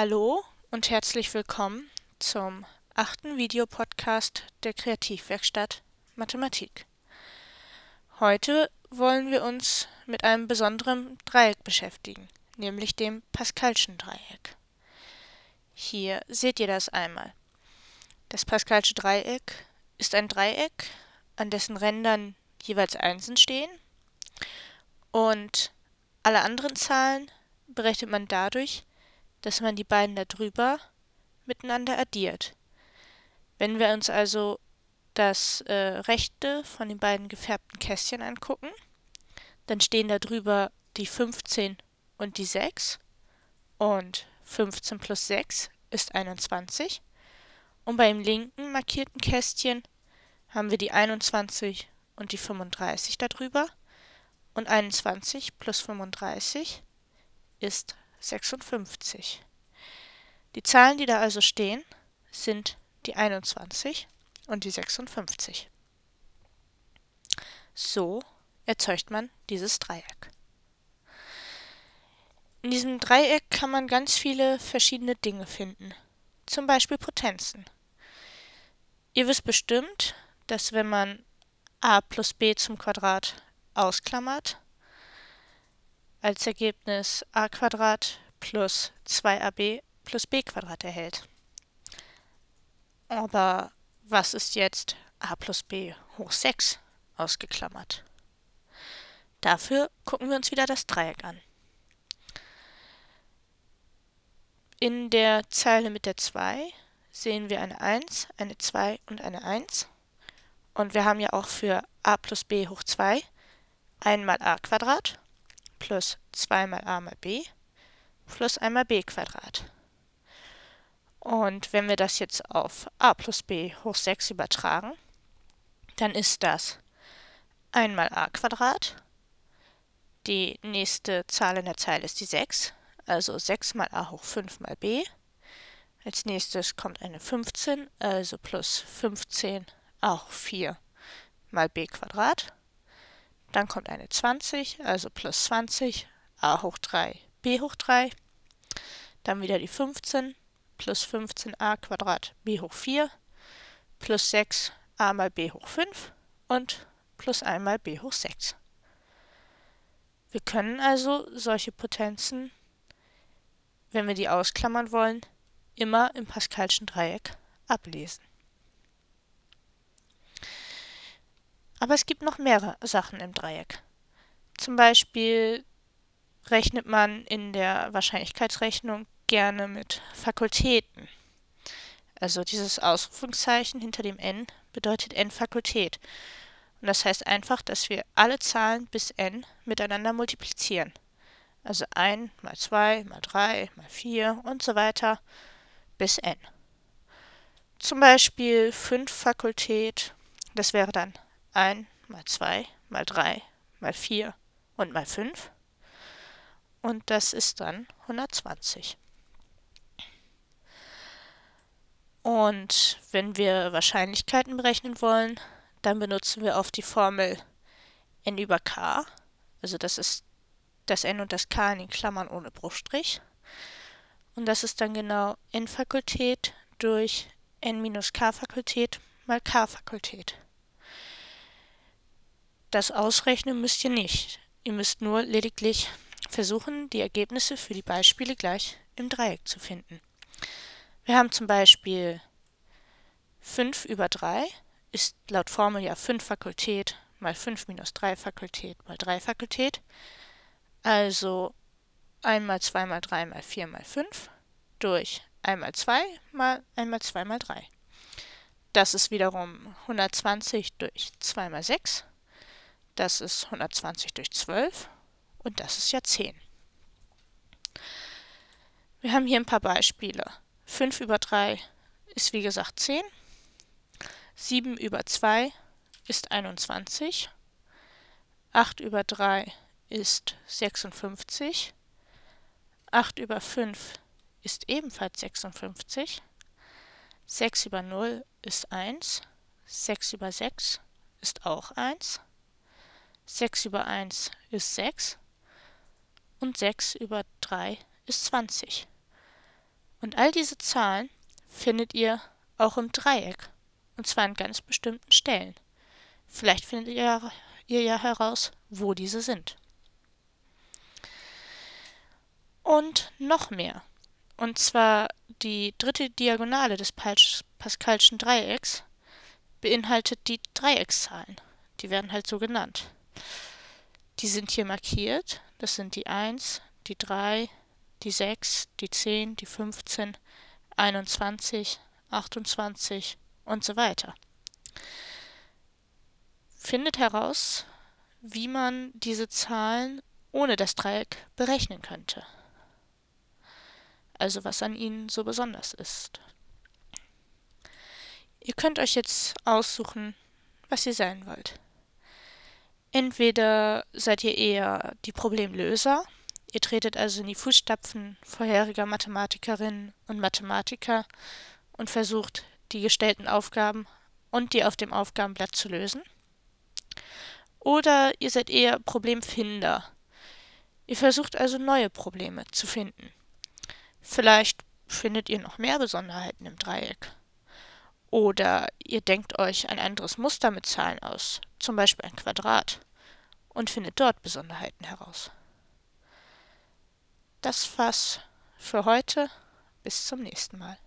Hallo und herzlich willkommen zum achten Videopodcast der Kreativwerkstatt Mathematik. Heute wollen wir uns mit einem besonderen Dreieck beschäftigen, nämlich dem Pascalschen Dreieck. Hier seht ihr das einmal. Das Pascalsche Dreieck ist ein Dreieck, an dessen Rändern jeweils Einsen stehen und alle anderen Zahlen berechnet man dadurch, dass man die beiden darüber miteinander addiert. Wenn wir uns also das äh, rechte von den beiden gefärbten Kästchen angucken, dann stehen da drüber die 15 und die 6 und 15 plus 6 ist 21 und beim linken markierten Kästchen haben wir die 21 und die 35 darüber und 21 plus 35 ist 56. Die Zahlen, die da also stehen, sind die 21 und die 56. So erzeugt man dieses Dreieck. In diesem Dreieck kann man ganz viele verschiedene Dinge finden, zum Beispiel Potenzen. Ihr wisst bestimmt, dass wenn man a plus b zum Quadrat ausklammert, als Ergebnis a plus 2ab plus b erhält. Aber was ist jetzt a plus b hoch 6 ausgeklammert? Dafür gucken wir uns wieder das Dreieck an. In der Zeile mit der 2 sehen wir eine 1, eine 2 und eine 1. Und wir haben ja auch für a plus b hoch 2 einmal a Quadrat plus 2 mal a mal b plus einmal b Quadrat. Und wenn wir das jetzt auf a plus b hoch 6 übertragen, dann ist das einmal a Quadrat. Die nächste Zahl in der Zeile ist die 6, also 6 mal a hoch 5 mal b. Als nächstes kommt eine 15, also plus 15 a hoch 4 mal b Quadrat. Dann kommt eine 20, also plus 20, a hoch 3, b hoch 3. Dann wieder die 15, plus 15a Quadrat b hoch 4, plus 6 a mal b hoch 5 und plus 1 mal b hoch 6. Wir können also solche Potenzen, wenn wir die ausklammern wollen, immer im Pascalschen Dreieck ablesen. Aber es gibt noch mehrere Sachen im Dreieck. Zum Beispiel rechnet man in der Wahrscheinlichkeitsrechnung gerne mit Fakultäten. Also dieses Ausrufungszeichen hinter dem n bedeutet n Fakultät. Und das heißt einfach, dass wir alle Zahlen bis n miteinander multiplizieren. Also 1 mal 2 mal 3 mal 4 und so weiter bis n. Zum Beispiel 5 Fakultät, das wäre dann 1 mal 2 mal 3 mal 4 und mal 5. Und das ist dann 120. Und wenn wir Wahrscheinlichkeiten berechnen wollen, dann benutzen wir oft die Formel n über k. Also das ist das n und das k in den Klammern ohne Bruchstrich. Und das ist dann genau n Fakultät durch n minus k Fakultät mal k Fakultät. Das ausrechnen müsst ihr nicht. Ihr müsst nur lediglich versuchen, die Ergebnisse für die Beispiele gleich im Dreieck zu finden. Wir haben zum Beispiel 5 über 3 ist laut Formel ja 5 Fakultät mal 5 minus 3 Fakultät mal 3 Fakultät. Also 1 mal 2 mal 3 mal 4 mal 5 durch 1 mal 2 mal 1 mal 2 mal 3. Das ist wiederum 120 durch 2 mal 6 das ist 120 durch 12 und das ist ja 10. Wir haben hier ein paar Beispiele. 5 über 3 ist wie gesagt 10. 7 über 2 ist 21. 8 über 3 ist 56. 8 über 5 ist ebenfalls 56. 6 über 0 ist 1. 6 über 6 ist auch 1. 6 über 1 ist 6 und 6 über 3 ist 20. Und all diese Zahlen findet ihr auch im Dreieck, und zwar an ganz bestimmten Stellen. Vielleicht findet ihr, ihr ja heraus, wo diese sind. Und noch mehr. Und zwar die dritte Diagonale des Pascalschen Dreiecks beinhaltet die Dreieckszahlen. Die werden halt so genannt. Die sind hier markiert. Das sind die 1, die 3, die 6, die 10, die 15, 21, 28 und so weiter. Findet heraus, wie man diese Zahlen ohne das Dreieck berechnen könnte. Also was an ihnen so besonders ist. Ihr könnt euch jetzt aussuchen, was ihr sein wollt. Entweder seid ihr eher die Problemlöser, ihr tretet also in die Fußstapfen vorheriger Mathematikerinnen und Mathematiker und versucht, die gestellten Aufgaben und die auf dem Aufgabenblatt zu lösen. Oder ihr seid eher Problemfinder. Ihr versucht also neue Probleme zu finden. Vielleicht findet ihr noch mehr Besonderheiten im Dreieck. Oder ihr denkt euch ein anderes Muster mit Zahlen aus, zum Beispiel ein Quadrat, und findet dort Besonderheiten heraus. Das war's für heute. Bis zum nächsten Mal.